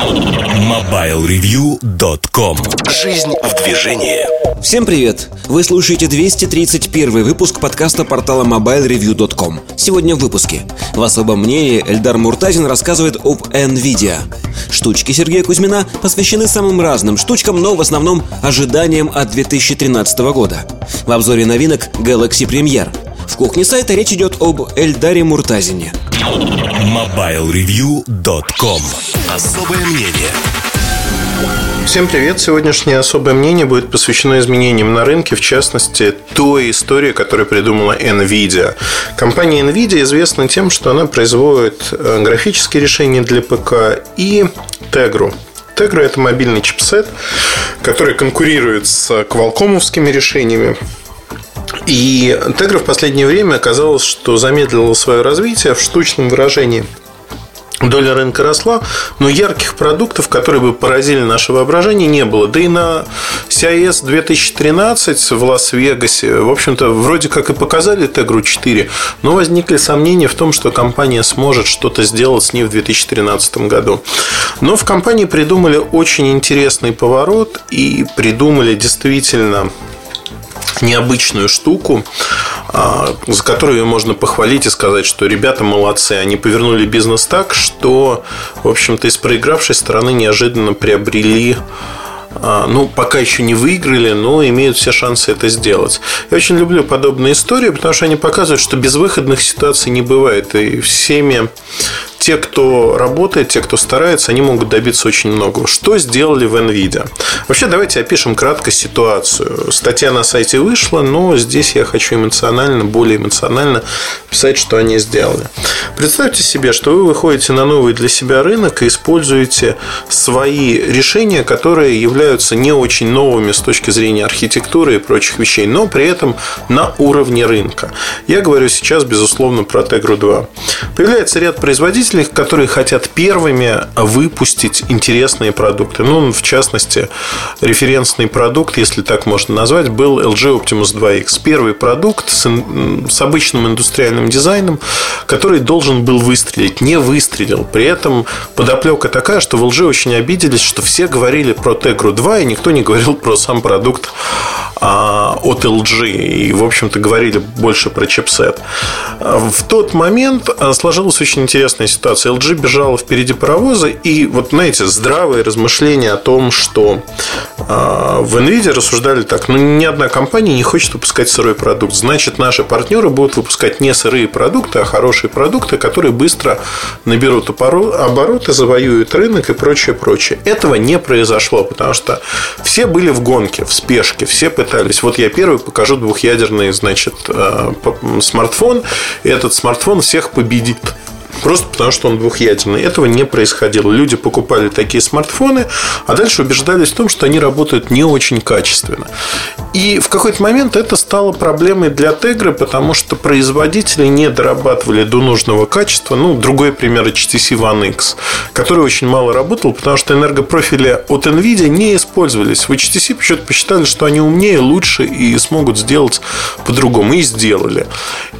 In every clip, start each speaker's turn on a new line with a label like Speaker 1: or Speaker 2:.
Speaker 1: MobileReview.com Жизнь в движении.
Speaker 2: Всем привет! Вы слушаете 231 выпуск подкаста портала MobileReview.com Сегодня в выпуске. В особом мнении Эльдар Муртазин рассказывает об NVIDIA. Штучки Сергея Кузьмина посвящены самым разным штучкам, но в основном ожиданиям от 2013 года. В обзоре новинок Galaxy Premier. В кухне сайта речь идет об Эльдаре Муртазине.
Speaker 1: MobileReview.com Особое мнение
Speaker 3: Всем привет! Сегодняшнее особое мнение будет посвящено изменениям на рынке, в частности, той истории, которую придумала NVIDIA. Компания NVIDIA известна тем, что она производит э, графические решения для ПК и Tegra. Tegra – это мобильный чипсет, который конкурирует с квалкомовскими решениями и Тегра в последнее время оказалось, что замедлила свое развитие в штучном выражении. Доля рынка росла, но ярких продуктов, которые бы поразили наше воображение, не было. Да и на CIS 2013 в Лас-Вегасе, в общем-то, вроде как и показали Тегру 4, но возникли сомнения в том, что компания сможет что-то сделать с ней в 2013 году. Но в компании придумали очень интересный поворот и придумали действительно необычную штуку, а, за которую можно похвалить и сказать, что ребята молодцы. Они повернули бизнес так, что, в общем-то, из проигравшей стороны неожиданно приобрели а, ну, пока еще не выиграли, но имеют все шансы это сделать. Я очень люблю подобные истории, потому что они показывают, что безвыходных ситуаций не бывает. И всеми те, кто работает, те, кто старается, они могут добиться очень многого. Что сделали в NVIDIA? Вообще, давайте опишем кратко ситуацию. Статья на сайте вышла, но здесь я хочу эмоционально, более эмоционально писать, что они сделали. Представьте себе, что вы выходите на новый для себя рынок и используете свои решения, которые являются не очень новыми с точки зрения архитектуры и прочих вещей, но при этом на уровне рынка. Я говорю сейчас, безусловно, про Tegra 2. Появляется ряд производителей, производителей, которые хотят первыми выпустить интересные продукты. Ну, в частности, референсный продукт, если так можно назвать, был LG Optimus 2X. Первый продукт с, с обычным индустриальным дизайном, который должен был выстрелить, не выстрелил. При этом подоплека такая, что в LG очень обиделись, что все говорили про Tegra 2, и никто не говорил про сам продукт а, от LG. И, в общем-то, говорили больше про чипсет. В тот момент а, сложилась очень интересная ситуация ситуация. LG бежала впереди паровоза, и вот, знаете, здравые размышления о том, что э, в NVIDIA рассуждали так, ну, ни одна компания не хочет выпускать сырой продукт, значит, наши партнеры будут выпускать не сырые продукты, а хорошие продукты, которые быстро наберут обороты, завоюют рынок и прочее, прочее. Этого не произошло, потому что все были в гонке, в спешке, все пытались. Вот я первый покажу двухъядерный, значит, э, смартфон, и этот смартфон всех победит. Просто потому, что он двухъядерный. Этого не происходило. Люди покупали такие смартфоны, а дальше убеждались в том, что они работают не очень качественно. И в какой-то момент это стало проблемой для Тегры, потому что производители не дорабатывали до нужного качества. Ну, другой пример HTC One X, который очень мало работал, потому что энергопрофили от NVIDIA не использовались. В HTC почему-то посчитали, что они умнее, лучше и смогут сделать по-другому. И сделали.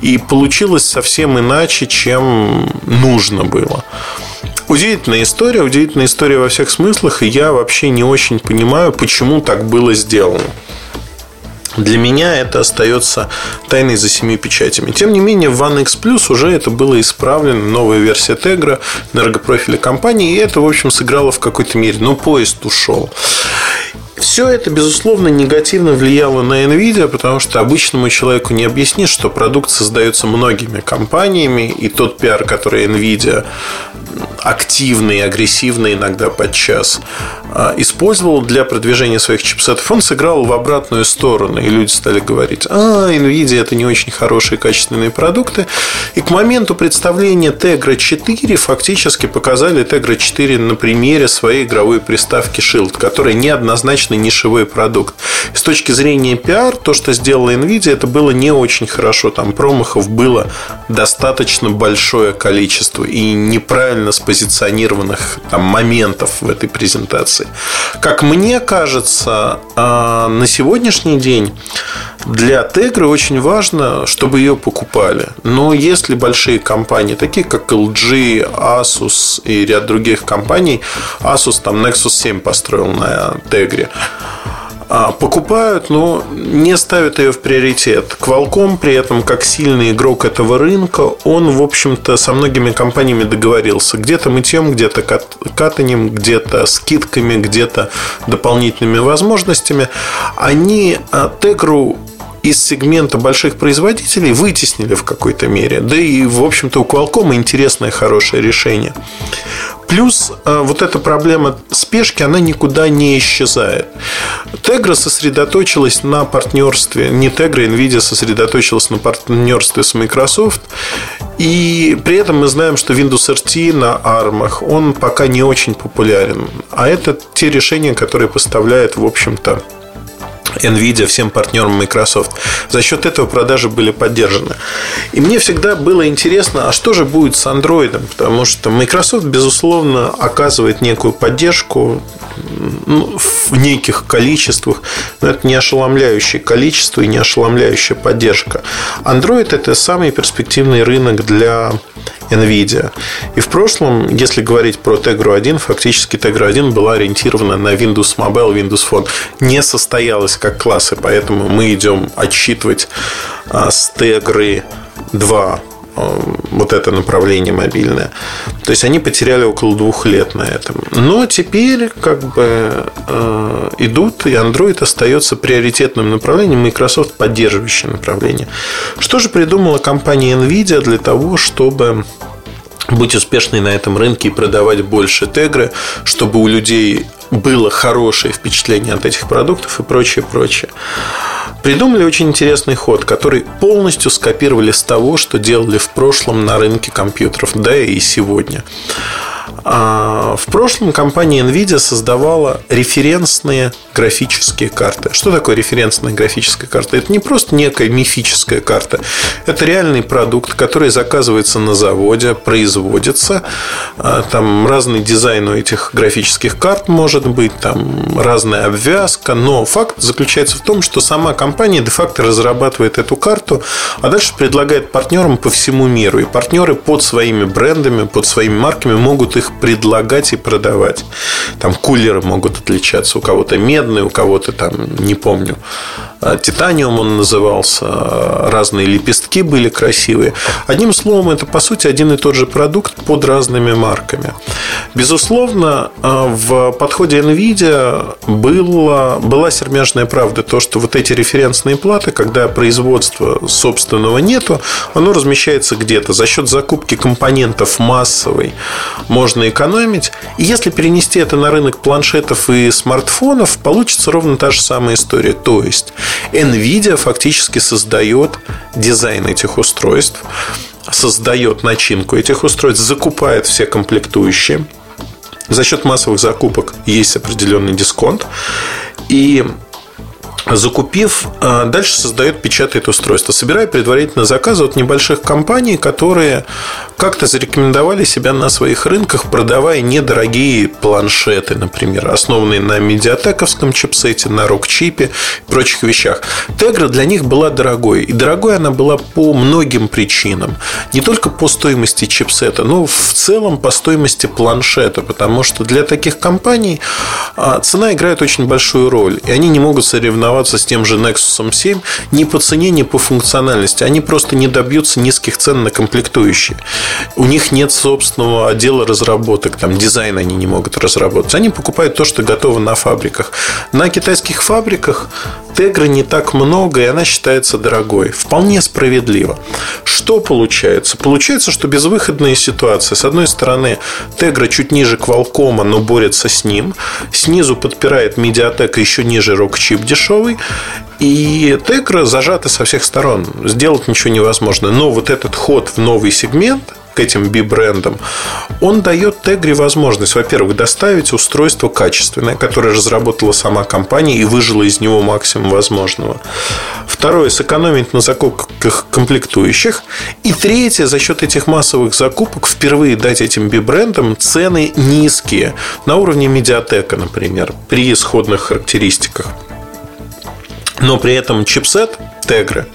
Speaker 3: И получилось совсем иначе, чем нужно было. Удивительная история, удивительная история во всех смыслах, и я вообще не очень понимаю, почему так было сделано. Для меня это остается тайной за семи печатями. Тем не менее, в One X Plus уже это было исправлено, новая версия Tegra, энергопрофиля компании, и это, в общем, сыграло в какой-то мере. Но поезд ушел. Все это, безусловно, негативно влияло на Nvidia, потому что обычному человеку не объяснишь, что продукт создается многими компаниями, и тот пиар, который Nvidia активный агрессивный иногда подчас использовал для продвижения своих чипсетов, он сыграл в обратную сторону. И люди стали говорить, а, NVIDIA это не очень хорошие качественные продукты. И к моменту представления Tegra 4 фактически показали Tegra 4 на примере своей игровой приставки Shield, которая неоднозначно нишевой продукт. С точки зрения пиар, то, что сделала NVIDIA, это было не очень хорошо. Там промахов было достаточно большое количество. И неправильно с позиционированных там, моментов в этой презентации. Как мне кажется, а, на сегодняшний день для Тегры очень важно, чтобы ее покупали. Но если большие компании, такие как LG, Asus и ряд других компаний, Asus там Nexus 7 построил на Тегре, покупают, но не ставят ее в приоритет. Qualcomm при этом, как сильный игрок этого рынка, он, в общем-то, со многими компаниями договорился. Где-то мытьем, где-то катанием, где-то скидками, где-то дополнительными возможностями. Они Тегру из сегмента больших производителей вытеснили в какой-то мере. Да и, в общем-то, у Qualcomm интересное, хорошее решение. Плюс э, вот эта проблема спешки, она никуда не исчезает. Tegra сосредоточилась на партнерстве, не Tegra, Nvidia сосредоточилась на партнерстве с Microsoft. И при этом мы знаем, что Windows RT на ARM, он пока не очень популярен. А это те решения, которые поставляет, в общем-то, Nvidia, всем партнерам Microsoft. За счет этого продажи были поддержаны. И мне всегда было интересно, а что же будет с Android? Потому что Microsoft, безусловно, оказывает некую поддержку ну, в неких количествах, но это не ошеломляющее количество и не ошеломляющая поддержка. Android – это самый перспективный рынок для NVIDIA. И в прошлом, если говорить про Tegra 1, фактически Tegra 1 была ориентирована на Windows Mobile, Windows Phone. Не состоялась как классы, поэтому мы идем отсчитывать а, с Tegra 2 а, вот это направление мобильное. То есть они потеряли около двух лет на этом. Но теперь как бы э, идут, и Android остается приоритетным направлением, Microsoft поддерживающее направление. Что же придумала компания Nvidia для того, чтобы быть успешной на этом рынке и продавать больше тегры, чтобы у людей было хорошее впечатление от этих продуктов и прочее, прочее. Придумали очень интересный ход, который полностью скопировали с того, что делали в прошлом на рынке компьютеров, да и сегодня. А, в прошлом компания Nvidia создавала референсные графические карты. Что такое референсная графическая карта? Это не просто некая мифическая карта. Это реальный продукт, который заказывается на заводе, производится. А, там разный дизайн у этих графических карт может быть, там разная обвязка. Но факт заключается в том, что сама компания де-факто разрабатывает эту карту, а дальше предлагает партнерам по всему миру. И партнеры под своими брендами, под своими марками могут их предлагать и продавать. Там кулеры могут отличаться. У кого-то медный, у кого-то там, не помню, а, титаниум он назывался. Разные лепестки были красивые. Одним словом, это по сути один и тот же продукт под разными марками. Безусловно, а, в подходе NVIDIA была, была сермяжная правда. То, что вот эти референсные платы, когда производства собственного нету, оно размещается где-то. За счет закупки компонентов массовой можно можно экономить. И если перенести это на рынок планшетов и смартфонов, получится ровно та же самая история. То есть Nvidia фактически создает дизайн этих устройств, создает начинку этих устройств, закупает все комплектующие. За счет массовых закупок есть определенный дисконт. И закупив, а, дальше создает, печатает устройство, собирая предварительно заказы от небольших компаний, которые как-то зарекомендовали себя на своих рынках, продавая недорогие планшеты, например, основанные на медиатековском чипсете, на рок-чипе и прочих вещах. Тегра для них была дорогой. И дорогой она была по многим причинам. Не только по стоимости чипсета, но в целом по стоимости планшета, потому что для таких компаний цена играет очень большую роль, и они не могут соревноваться с тем же Nexus 7 ни по цене, ни по функциональности. Они просто не добьются низких цен на комплектующие. У них нет собственного отдела разработок, там дизайн они не могут разработать. Они покупают то, что готово на фабриках. На китайских фабриках Тегры не так много, и она считается дорогой. Вполне справедливо. Что получается? Получается, что безвыходная ситуация. С одной стороны, Тегра чуть ниже Qualcomm, но борется с ним. Снизу подпирает медиатека еще ниже рок-чип дешевый. И Тегра зажата со всех сторон. Сделать ничего невозможно. Но вот этот ход в новый сегмент – к этим B-брендам, он дает Тегре возможность, во-первых, доставить устройство качественное, которое разработала сама компания и выжила из него максимум возможного. Второе, сэкономить на закупках комплектующих. И третье, за счет этих массовых закупок впервые дать этим B-брендам цены низкие, на уровне медиатека, например, при исходных характеристиках. Но при этом чипсет Тегры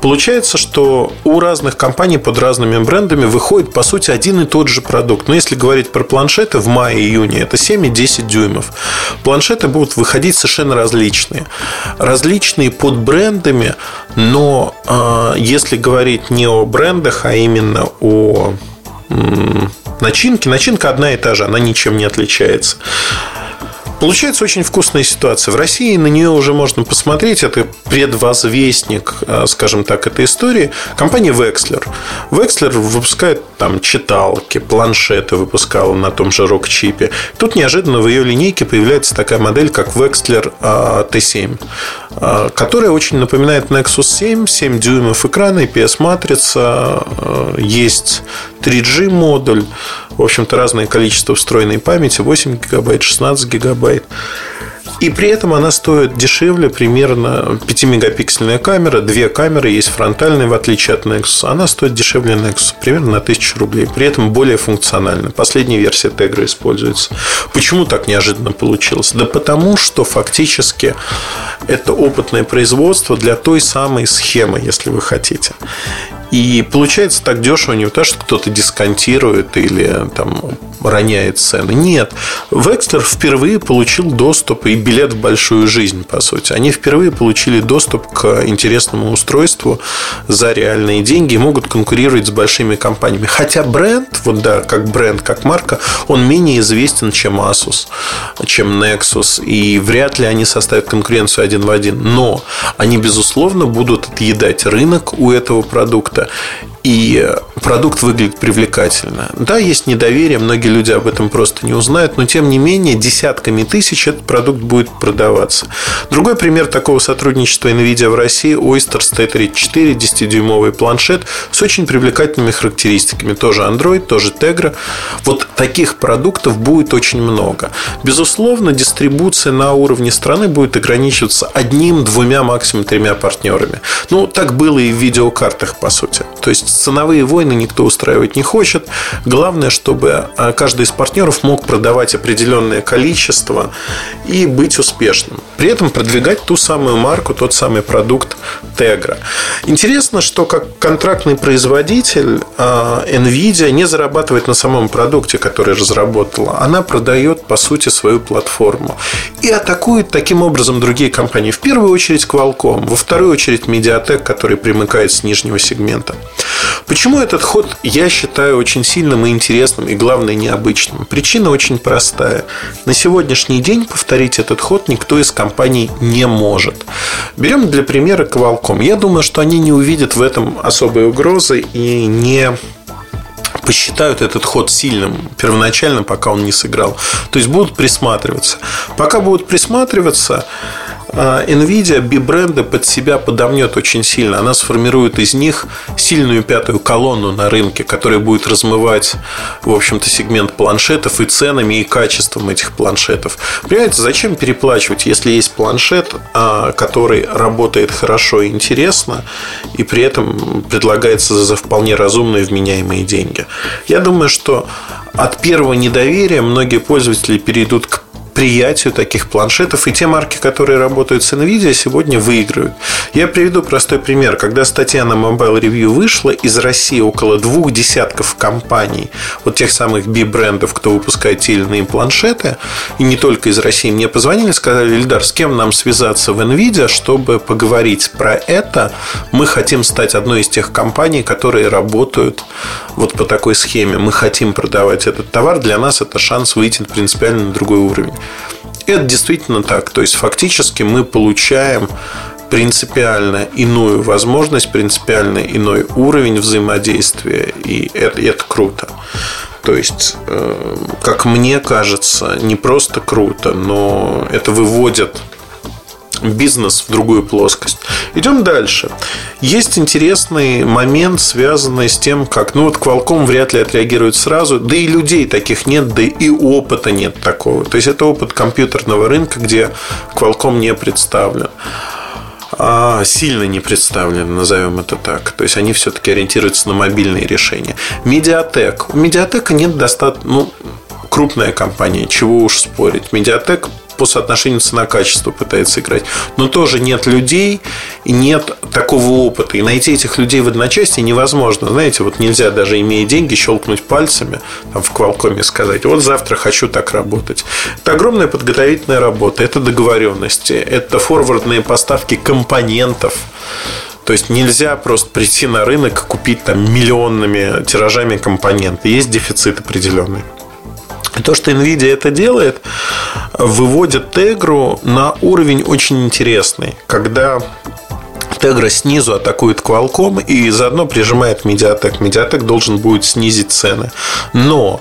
Speaker 3: Получается, что у разных компаний под разными брендами выходит, по сути, один и тот же продукт. Но если говорить про планшеты в мае-июне, это 7 и 10 дюймов. Планшеты будут выходить совершенно различные. Различные под брендами, но э, если говорить не о брендах, а именно о начинке, начинка одна и та же, она ничем не отличается. Получается очень вкусная ситуация. В России на нее уже можно посмотреть. Это предвозвестник, э, скажем так, этой истории. Компания Wexler. Wexler выпускает там читалки, планшеты выпускала на том же рок-чипе. Тут неожиданно в ее линейке появляется такая модель, как Wexler T7, э, которая очень напоминает Nexus 7, 7 дюймов экрана, IPS-матрица, э, есть 3G модуль, в общем-то, разное количество встроенной памяти, 8 гигабайт, 16 гигабайт. И при этом она стоит дешевле, примерно 5-мегапиксельная камера, две камеры есть фронтальные, в отличие от Nexus. Она стоит дешевле Nexus, примерно на 1000 рублей. При этом более функциональна. Последняя версия Tegra используется. Почему так неожиданно получилось? Да потому, что фактически это опытное производство для той самой схемы, если вы хотите. И получается так дешево не потому, что кто-то дисконтирует или там роняет цены. Нет. Векслер впервые получил доступ и билет в большую жизнь, по сути. Они впервые получили доступ к интересному устройству за реальные деньги и могут конкурировать с большими компаниями. Хотя бренд, вот да, как бренд, как марка, он менее известен, чем Asus, чем Nexus. И вряд ли они составят конкуренцию один в один. Но они, безусловно, будут отъедать рынок у этого продукта продукта, и продукт выглядит привлекательно. Да, есть недоверие, многие люди об этом просто не узнают, но тем не менее десятками тысяч этот продукт будет продаваться. Другой пример такого сотрудничества NVIDIA в России Oyster T34, 10-дюймовый планшет с очень привлекательными характеристиками. Тоже Android, тоже Tegra. Вот таких продуктов будет очень много. Безусловно, дистрибуция на уровне страны будет ограничиваться одним, двумя, максимум тремя партнерами. Ну, так было и в видеокартах, по сути. То есть ценовые войны никто устраивать не хочет. Главное, чтобы а, каждый из партнеров мог продавать определенное количество и быть успешным. При этом продвигать ту самую марку, тот самый продукт Tegra. Интересно, что как контрактный производитель а, Nvidia не зарабатывает на самом продукте, который разработала. Она продает, по сути, свою платформу. И атакует таким образом другие компании. В первую очередь Qualcomm, во вторую очередь Mediatek, который примыкает с нижнего сегмента. Почему этот ход я считаю очень сильным и интересным, и главное необычным? Причина очень простая. На сегодняшний день повторить этот ход никто из компаний не может. Берем для примера Qualcomm. Я думаю, что они не увидят в этом особой угрозы и не посчитают этот ход сильным первоначально, пока он не сыграл. То есть будут присматриваться. Пока будут присматриваться, Nvidia B-бренды под себя подомнет очень сильно. Она сформирует из них сильную пятую колонну на рынке, которая будет размывать, в общем-то, сегмент планшетов и ценами, и качеством этих планшетов. Понимаете, зачем переплачивать, если есть планшет, а, который работает хорошо и интересно, и при этом предлагается за вполне разумные вменяемые деньги? Я думаю, что от первого недоверия многие пользователи перейдут к приятию таких планшетов, и те марки, которые работают с NVIDIA, сегодня выигрывают. Я приведу простой пример. Когда статья на Mobile Review вышла, из России около двух десятков компаний, вот тех самых B-брендов, кто выпускает те или иные планшеты, и не только из России, мне позвонили, сказали, Ильдар, с кем нам связаться в NVIDIA, чтобы поговорить про это. Мы хотим стать одной из тех компаний, которые работают вот по такой схеме. Мы хотим продавать этот товар. Для нас это шанс выйти принципиально на другой уровень. Это действительно так. То есть, фактически мы получаем принципиально иную возможность, принципиально иной уровень взаимодействия, и это, это круто. То есть, э, как мне кажется, не просто круто, но это выводит бизнес в другую плоскость. Идем дальше. Есть интересный момент, связанный с тем, как, ну вот Qualcomm вряд ли отреагирует сразу, да и людей таких нет, да и опыта нет такого. То есть это опыт компьютерного рынка, где Qualcomm не представлен а, сильно не представлены, назовем это так. То есть они все-таки ориентируются на мобильные решения. MediaTek. У MediaTek'а нет достаточно, ну, крупная компания, чего уж спорить. MediaTek по соотношению цена-качество пытается играть. Но тоже нет людей нет такого опыта. И найти этих людей в одночасье невозможно. Знаете, вот нельзя даже имея деньги щелкнуть пальцами там, в Qualcomm сказать, вот завтра хочу так работать. Это огромная подготовительная работа, это договоренности, это форвардные поставки компонентов. То есть нельзя просто прийти на рынок и купить там миллионными тиражами компоненты. Есть дефицит определенный. То, что NVIDIA это делает, выводит Тегру на уровень очень интересный, когда Тегра снизу атакует Qualcomm и заодно прижимает Mediatek. Mediatek должен будет снизить цены. Но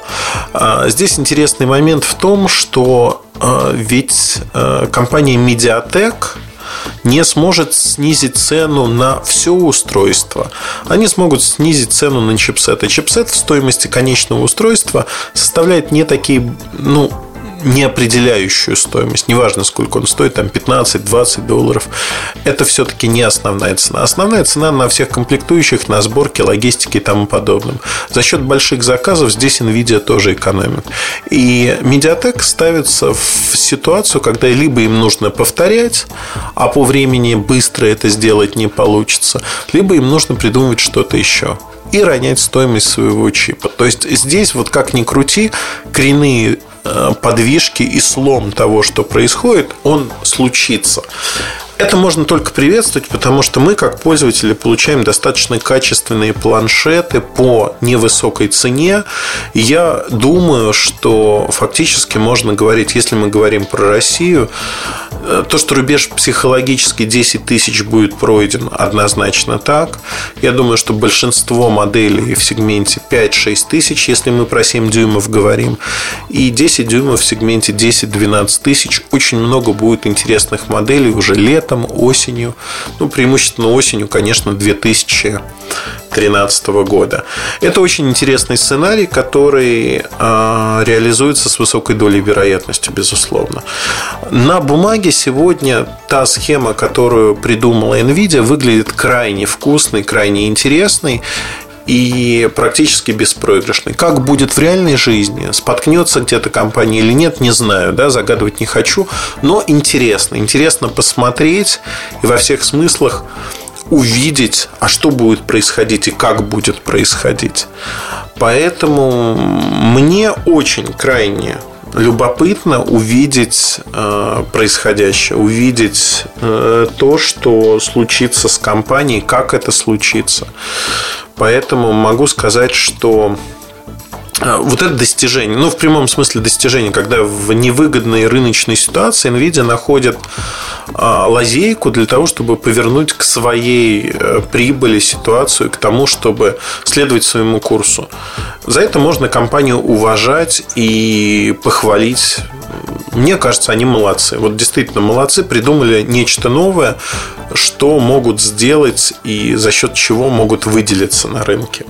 Speaker 3: а, здесь интересный момент в том, что а, ведь а, компания Mediatek не сможет снизить цену на все устройство. Они смогут снизить цену на чипсет. И чипсет в стоимости конечного устройства составляет не такие, ну, неопределяющую стоимость. Неважно, сколько он стоит, там 15-20 долларов. Это все-таки не основная цена. Основная цена на всех комплектующих, на сборке, логистике и тому подобном. За счет больших заказов здесь Nvidia тоже экономит. И Mediatek ставится в ситуацию, когда либо им нужно повторять, а по времени быстро это сделать не получится, либо им нужно придумывать что-то еще и ронять стоимость своего чипа. То есть здесь вот как ни крути, коренные подвижки и слом того, что происходит, он случится. Это можно только приветствовать, потому что мы, как пользователи, получаем достаточно качественные планшеты по невысокой цене. Я думаю, что фактически можно говорить, если мы говорим про Россию, э, то, что рубеж психологически 10 тысяч будет пройден, однозначно так. Я думаю, что большинство моделей в сегменте 5-6 тысяч, если мы про 7 дюймов говорим, и 10 дюймов в сегменте 10-12 тысяч. Очень много будет интересных моделей уже лет летом, осенью. Ну, преимущественно осенью, конечно, 2013 года. Это очень интересный сценарий, который э, реализуется с высокой долей вероятности, безусловно. На бумаге сегодня та схема, которую придумала NVIDIA, выглядит крайне вкусной, крайне интересной и практически беспроигрышный. Как будет в реальной жизни, споткнется где-то компания или нет, не знаю, да, загадывать не хочу, но интересно. Интересно посмотреть и во всех смыслах увидеть, а что будет происходить и как будет происходить. Поэтому мне очень крайне любопытно увидеть э, происходящее, увидеть э, то, что случится с компанией, как это случится. Поэтому могу сказать, что вот это достижение, ну, в прямом смысле достижение, когда в невыгодной рыночной ситуации Nvidia находит а, лазейку для того, чтобы повернуть к своей э, прибыли ситуацию, к тому, чтобы следовать своему курсу. За это можно компанию уважать и похвалить. Мне кажется, они молодцы. Вот действительно молодцы, придумали нечто новое, что могут сделать и за счет чего могут выделиться на рынке.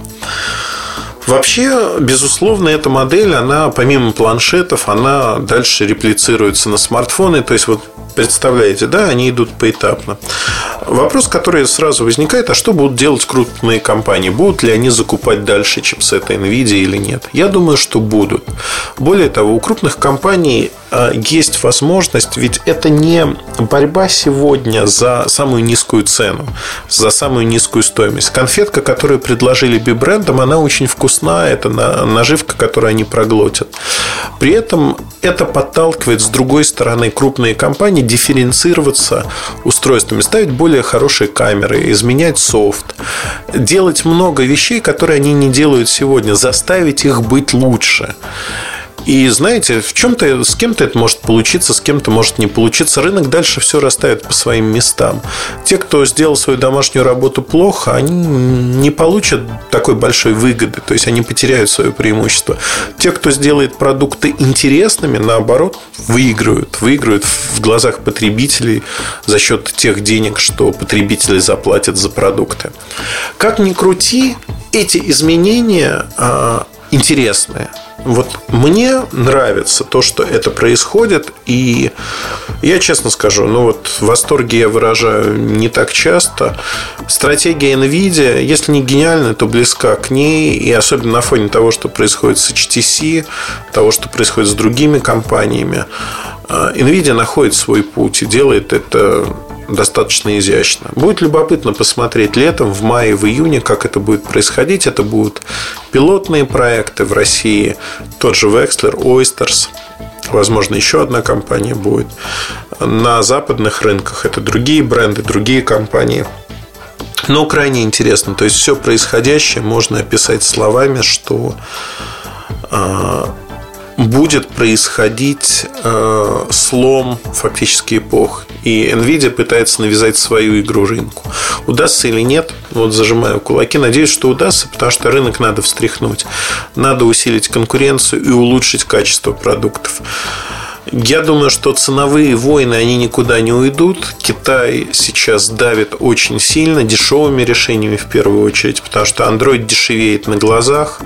Speaker 3: Вообще, безусловно, эта модель, она помимо планшетов, она дальше реплицируется на смартфоны. То есть, вот представляете, да, они идут поэтапно. Вопрос, который сразу возникает, а что будут делать крупные компании? Будут ли они закупать дальше чипсеты NVIDIA или нет? Я думаю, что будут. Более того, у крупных компаний есть возможность, ведь это не борьба сегодня за самую низкую цену, за самую низкую стоимость. Конфетка, которую предложили бибрендам, она очень вкусна, это наживка, которую они проглотят. При этом это подталкивает, с другой стороны, крупные компании дифференцироваться устройствами, ставить более хорошие камеры, изменять софт, делать много вещей, которые они не делают сегодня, заставить их быть лучше. И знаете, в чем-то с кем-то это может получиться, с кем-то может не получиться. Рынок дальше все расставит по своим местам. Те, кто сделал свою домашнюю работу плохо, они не получат такой большой выгоды, то есть они потеряют свое преимущество. Те, кто сделает продукты интересными, наоборот, выигрывают. Выигрывают в глазах потребителей за счет тех денег, что потребители заплатят за продукты. Как ни крути, эти изменения а, интересные. Вот мне нравится то, что это происходит, и я честно скажу, ну вот в я выражаю не так часто. Стратегия NVIDIA, если не гениальная, то близка к ней, и особенно на фоне того, что происходит с HTC, того, что происходит с другими компаниями. А, NVIDIA находит свой путь и делает это достаточно изящно. Будет любопытно посмотреть летом, в мае, в июне, как это будет происходить. Это будут пилотные проекты в России. Тот же Wexler, Oysters. Возможно, еще одна компания будет. На западных рынках это другие бренды, другие компании. Но крайне интересно. То есть все происходящее можно описать словами, что а, будет происходить э, слом фактически эпох. И Nvidia пытается навязать свою игру рынку. Удастся или нет, вот зажимаю кулаки. Надеюсь, что удастся, потому что рынок надо встряхнуть. Надо усилить конкуренцию и улучшить качество продуктов. Я думаю, что ценовые войны, они никуда не уйдут. Китай сейчас давит очень сильно, дешевыми решениями в первую очередь, потому что Android дешевеет на глазах.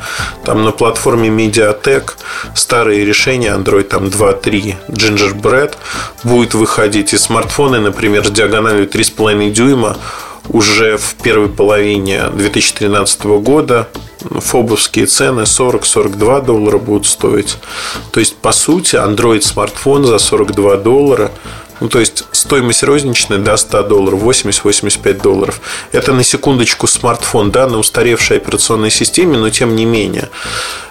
Speaker 3: Там на платформе Mediatek старые решения, Android там 2.3, Gingerbread, будет выходить. И смартфоны, например, с диагональю 3,5 дюйма уже в первой половине 2013 года фобовские цены 40-42 доллара будут стоить. То есть, по сути, Android смартфон за 42 доллара ну, то есть стоимость розничная до 100 долларов, 80-85 долларов. Это на секундочку смартфон, да, на устаревшей операционной системе, но тем не менее.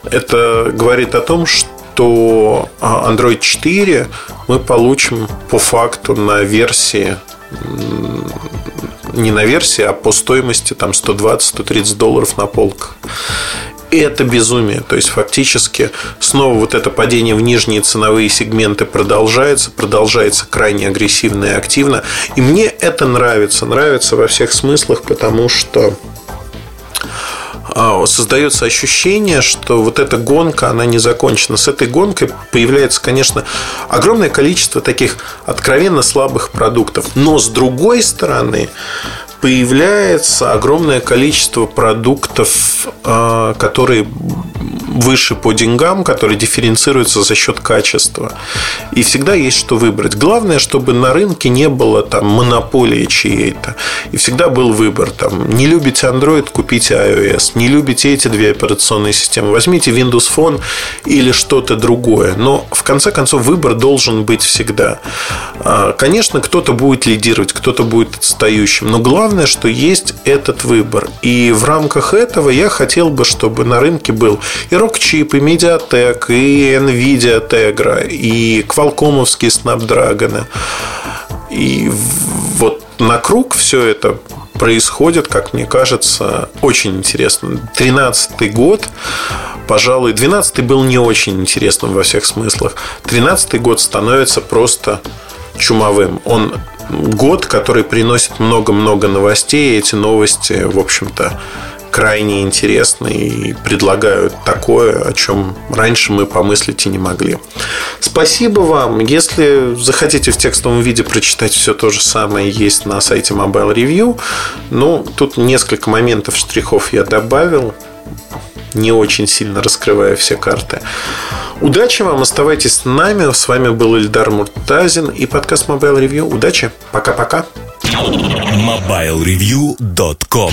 Speaker 3: Это говорит о том, что Android 4 мы получим по факту на версии не на версии, а по стоимости там 120-130 долларов на полках. И это безумие. То есть, фактически, снова вот это падение в нижние ценовые сегменты продолжается, продолжается крайне агрессивно и активно. И мне это нравится. Нравится во всех смыслах, потому что создается ощущение, что вот эта гонка, она не закончена. С этой гонкой появляется, конечно, огромное количество таких откровенно слабых продуктов. Но с другой стороны, появляется огромное количество продуктов, а, которые выше по деньгам, которые дифференцируются за счет качества. И всегда есть что выбрать. Главное, чтобы на рынке не было там монополии чьей-то. И всегда был выбор. Там, не любите Android, купите iOS. Не любите эти две операционные системы, возьмите Windows Phone или что-то другое. Но в конце концов выбор должен быть всегда. А, конечно, кто-то будет лидировать, кто-то будет отстающим. Но главное, что есть этот выбор. И в рамках этого я хотел бы, чтобы на рынке был и Rockchip, и Mediatek, и Nvidia Tegra, и Qualcomm'овские Snapdragon. И вот на круг все это происходит, как мне кажется, очень интересно. Тринадцатый год, пожалуй, двенадцатый был не очень интересным во всех смыслах. Тринадцатый год становится просто чумовым. Он год, который приносит много-много новостей, и эти новости, в общем-то, крайне интересны и предлагают такое, о чем раньше мы помыслить и не могли. Спасибо вам. Если захотите в текстовом виде прочитать все то же самое, есть на сайте Mobile Review. Ну, тут несколько моментов, штрихов я добавил, не очень сильно раскрывая все карты. Удачи вам, оставайтесь с нами. С вами был Ильдар Муртазин и подкаст Mobile Review. Удачи, пока-пока.
Speaker 1: MobileReview.com